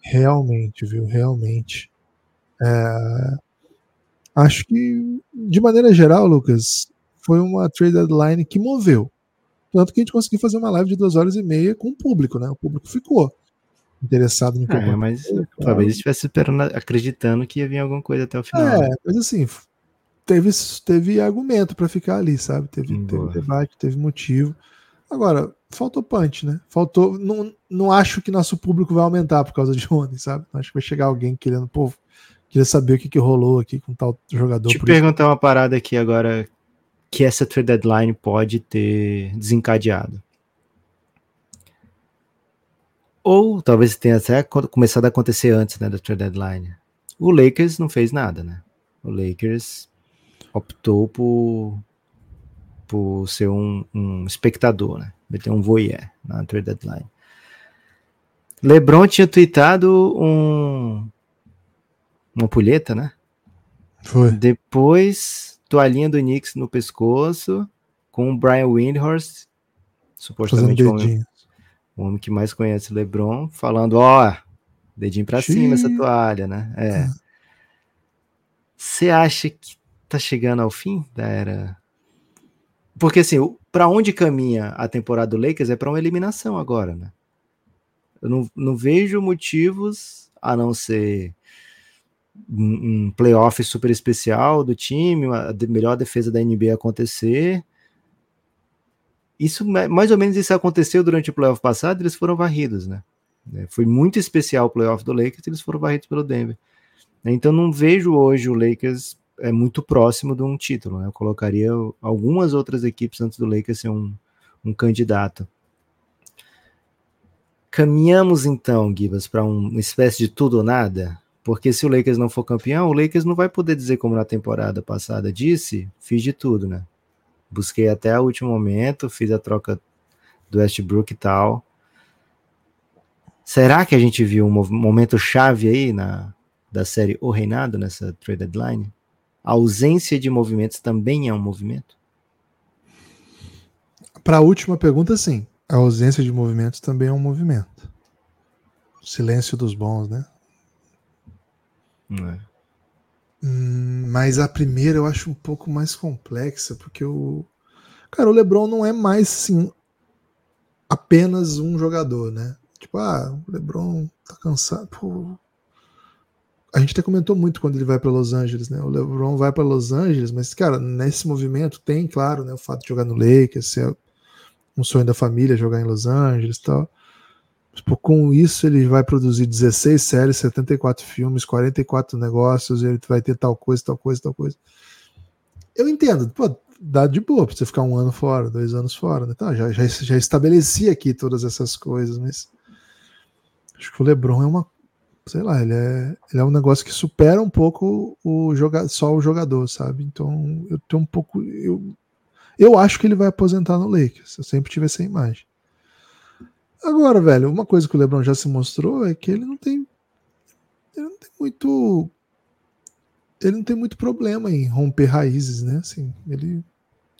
Realmente, viu? Realmente. É, acho que, de maneira geral, Lucas, foi uma trade deadline que moveu. Tanto que a gente conseguiu fazer uma live de duas horas e meia com o público, né? O público ficou interessado em é, mas claro. talvez estivesse esperando, acreditando que ia vir alguma coisa até o final. É, mas assim, teve, teve argumento para ficar ali, sabe? Teve, teve, debate, teve motivo. Agora, faltou punch, né? Faltou. Não, não acho que nosso público vai aumentar por causa de ontem, sabe? Acho que vai chegar alguém querendo, pô, queria saber o que, que rolou aqui com tal jogador. Te perguntar isso. uma parada aqui agora que essa trade deadline pode ter desencadeado. Ou talvez tenha até começado a acontecer antes né, da trade deadline. O Lakers não fez nada, né? O Lakers optou por, por ser um, um espectador, né? Meter um voyeur na trade deadline. LeBron tinha tweetado um, uma pulheta, né? Foi. Depois, toalhinha do Knicks no pescoço, com o Brian Windhorst, supostamente um homem, o homem que mais conhece o LeBron, falando, ó, oh, dedinho para cima essa toalha, né? É. Você acha que tá chegando ao fim da era? Porque assim, para onde caminha a temporada do Lakers é para uma eliminação agora, né? Eu não, não vejo motivos a não ser um, um playoff super especial do time, a melhor defesa da NBA acontecer isso mais ou menos isso aconteceu durante o playoff passado, eles foram varridos, né? É, foi muito especial o playoff do Lakers, eles foram varridos pelo Denver. Então não vejo hoje o Lakers é muito próximo de um título. Né? Eu colocaria algumas outras equipes antes do Lakers ser um, um candidato. Caminhamos então, Gibas, para uma espécie de tudo ou nada, porque se o Lakers não for campeão, o Lakers não vai poder dizer como na temporada passada disse, fiz de tudo, né? Busquei até o último momento, fiz a troca do Westbrook e tal. Será que a gente viu um momento chave aí na da série O Reinado nessa trade deadline? A ausência de movimentos também é um movimento? Para a última pergunta, sim. A ausência de movimentos também é um movimento. Silêncio dos bons, né? Não é. Hum, mas a primeira eu acho um pouco mais complexa, porque o. Cara, o LeBron não é mais assim apenas um jogador, né? Tipo, ah, o LeBron tá cansado. Pô. A gente até comentou muito quando ele vai para Los Angeles, né? O LeBron vai para Los Angeles, mas, cara, nesse movimento tem, claro, né, o fato de jogar no Lakers, ser um sonho da família jogar em Los Angeles tal. Tipo, com isso, ele vai produzir 16 séries, 74 filmes, 44 negócios, ele vai ter tal coisa, tal coisa, tal coisa. Eu entendo, pô, dá de boa pra você ficar um ano fora, dois anos fora, né? Tá, já, já, já estabeleci aqui todas essas coisas, mas acho que o LeBron é uma sei lá, ele é, ele é um negócio que supera um pouco o joga, só o jogador, sabe? Então eu tenho um pouco. Eu, eu acho que ele vai aposentar no Lakers. Eu sempre tive essa imagem. Agora, velho, uma coisa que o LeBron já se mostrou é que ele não tem. Ele não tem muito. Ele não tem muito problema em romper raízes, né? Assim, ele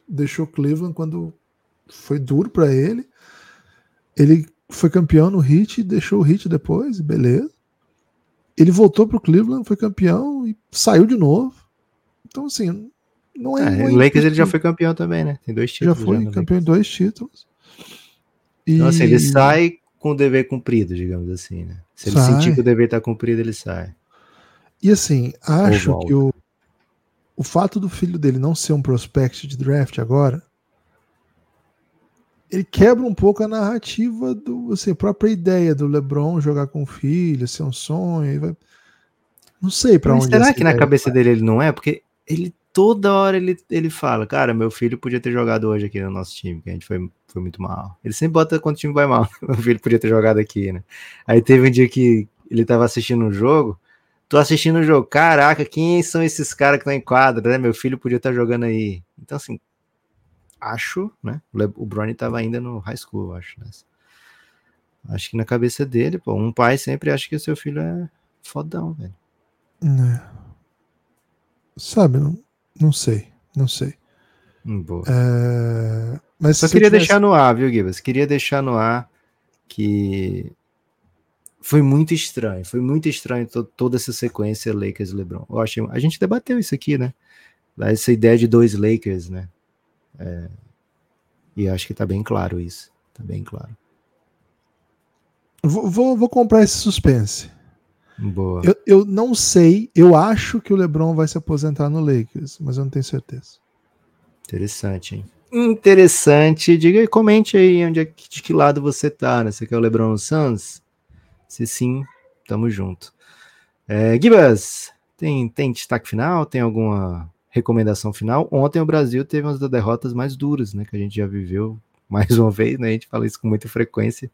deixou Cleveland quando foi duro para ele. Ele foi campeão no Heat, deixou o Heat depois, beleza. Ele voltou pro Cleveland, foi campeão e saiu de novo. Então, assim, não é. é o Lakers ele já foi campeão também, né? Tem dois títulos. Já foi já campeão em dois títulos. Então, assim, ele sai com o dever cumprido, digamos assim, né? Se ele sai. sentir que o dever está cumprido, ele sai. E assim, acho que o, o fato do filho dele não ser um prospect de draft agora ele quebra um pouco a narrativa do assim, a própria ideia do LeBron jogar com o filho, ser um sonho. Vai... Não sei para onde. Será que na cabeça vai. dele ele não é? Porque ele toda hora ele, ele fala, cara, meu filho podia ter jogado hoje aqui no nosso time, que a gente foi, foi muito mal. Ele sempre bota quando o time vai mal. meu filho podia ter jogado aqui, né? Aí teve um dia que ele tava assistindo um jogo. Tô assistindo o um jogo, caraca, quem são esses caras que estão em quadra, né? Meu filho podia estar jogando aí. Então, assim, acho, né? O Bronny estava ainda no high school, acho. Né? Acho que na cabeça dele, pô, um pai sempre acha que o seu filho é fodão, velho. É. Sabe, não, não sei, não sei. Hum, boa. É... Mas Só queria tivesse... deixar no ar, viu, Gibas? Queria deixar no ar que foi muito estranho, foi muito estranho to toda essa sequência Lakers e LeBron. Eu achei, a gente debateu isso aqui, né? Essa ideia de dois Lakers, né? É, e acho que está bem claro isso. Está bem claro. Vou, vou, vou, comprar esse suspense. Boa. Eu, eu não sei, eu acho que o LeBron vai se aposentar no Lakers, mas eu não tenho certeza. Interessante, hein? Interessante. Diga aí, comente aí onde é, de que lado você tá, né? Você quer o LeBron Suns? Se sim, tamo junto. É, Gibas, tem, tem destaque final? Tem alguma recomendação final. Ontem o Brasil teve uma das derrotas mais duras, né? Que a gente já viveu mais uma vez, né? A gente fala isso com muita frequência.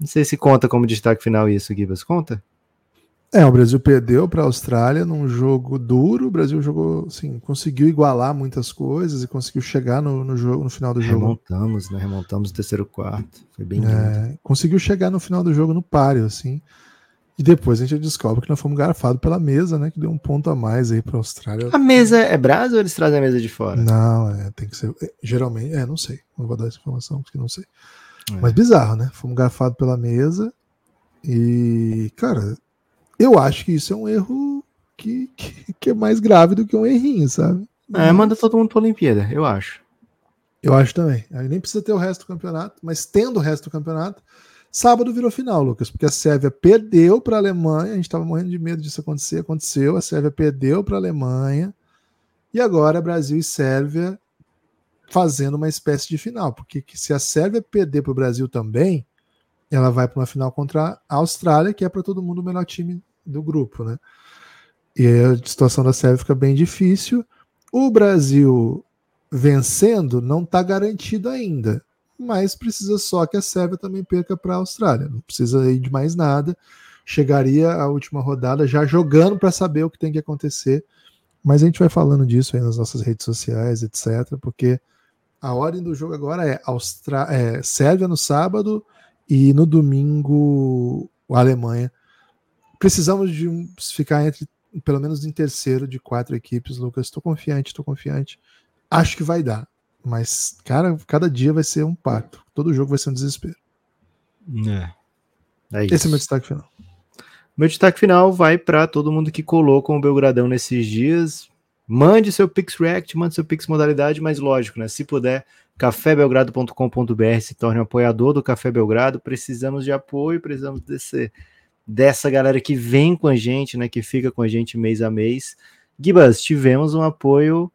Não sei se conta como destaque final isso, Gibas. Conta? É, o Brasil perdeu para a Austrália num jogo duro. O Brasil jogou, assim, conseguiu igualar muitas coisas e conseguiu chegar no, no jogo, no final do jogo. Remontamos, né? Remontamos o terceiro quarto. Foi bem é, Conseguiu chegar no final do jogo no páreo, assim. E depois a gente descobre que nós fomos garfados pela mesa, né? Que deu um ponto a mais aí para a Austrália. A mesa é brasa ou eles trazem a mesa de fora? Não, é, tem que ser. É, geralmente, é, não sei. Não vou dar essa informação porque não sei. É. Mas bizarro, né? Fomos garfados pela mesa. E, cara, eu acho que isso é um erro que, que, que é mais grave do que um errinho, sabe? É, manda todo mundo para a Olimpíada, eu acho. Eu acho também. Aí nem precisa ter o resto do campeonato, mas tendo o resto do campeonato, Sábado virou final, Lucas, porque a Sérvia perdeu para a Alemanha. A gente estava morrendo de medo disso acontecer. Aconteceu. A Sérvia perdeu para a Alemanha. E agora Brasil e Sérvia fazendo uma espécie de final. Porque se a Sérvia perder para o Brasil também, ela vai para uma final contra a Austrália, que é para todo mundo o melhor time do grupo, né? E a situação da Sérvia fica bem difícil. O Brasil vencendo não está garantido ainda mas precisa só que a Sérvia também perca para a Austrália. Não precisa ir de mais nada. Chegaria a última rodada já jogando para saber o que tem que acontecer. Mas a gente vai falando disso aí nas nossas redes sociais, etc. Porque a ordem do jogo agora é, Austra é Sérvia no sábado e no domingo a Alemanha. Precisamos de um, ficar entre pelo menos em terceiro de quatro equipes, Lucas. Estou confiante, estou confiante. Acho que vai dar. Mas, cara, cada dia vai ser um pacto. Todo jogo vai ser um desespero. É. é Esse é meu destaque final. Meu destaque final vai para todo mundo que colou com o Belgradão nesses dias. Mande seu Pix React, mande seu Pix modalidade, mas lógico, né? Se puder, cafébelgrado.com.br se torne um apoiador do Café Belgrado. Precisamos de apoio, precisamos desse, dessa galera que vem com a gente, né? Que fica com a gente mês a mês. Gibas, tivemos um apoio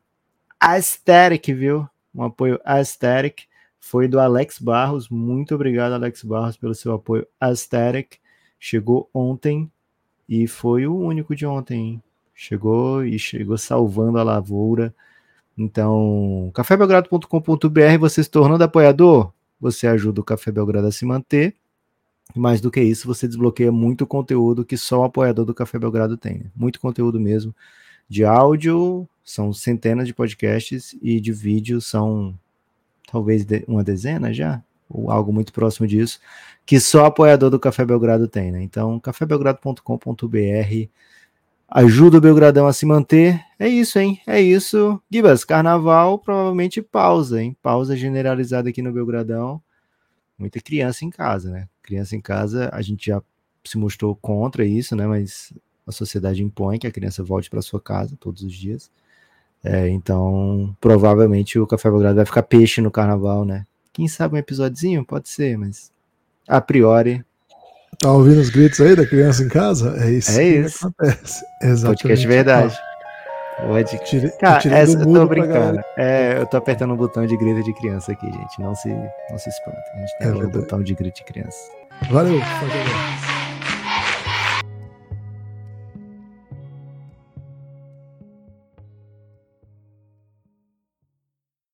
aesthetic, viu? um apoio aesthetic, foi do Alex Barros. Muito obrigado, Alex Barros, pelo seu apoio aesthetic. Chegou ontem e foi o único de ontem. Chegou e chegou salvando a lavoura. Então, cafébelgrado.com.br, você se tornando apoiador, você ajuda o Café Belgrado a se manter Mais do que isso, você desbloqueia muito conteúdo que só o apoiador do Café Belgrado tem. Né? Muito conteúdo mesmo. De áudio, são centenas de podcasts, e de vídeo são talvez uma dezena já, ou algo muito próximo disso, que só apoiador do Café Belgrado tem. Né? Então, cafébelgrado.com.br ajuda o Belgradão a se manter. É isso, hein? É isso. Gibas, carnaval provavelmente pausa, hein? Pausa generalizada aqui no Belgradão. Muita criança em casa, né? Criança em casa, a gente já se mostrou contra isso, né? Mas a sociedade impõe que a criança volte para sua casa todos os dias. É, então, provavelmente o Café Belgrado vai ficar peixe no carnaval, né? Quem sabe um episódiozinho? Pode ser, mas a priori Tá ouvindo os gritos aí da criança em casa? É isso é que isso. acontece. Exatamente. Podcast verdade. Pode. Tire, Cara, essa, eu tô brincando. É, eu tô apertando o botão de grito de criança aqui, gente. Não se, não se espanta. A gente tem É verdade. botão de grito de criança. Valeu. abraço.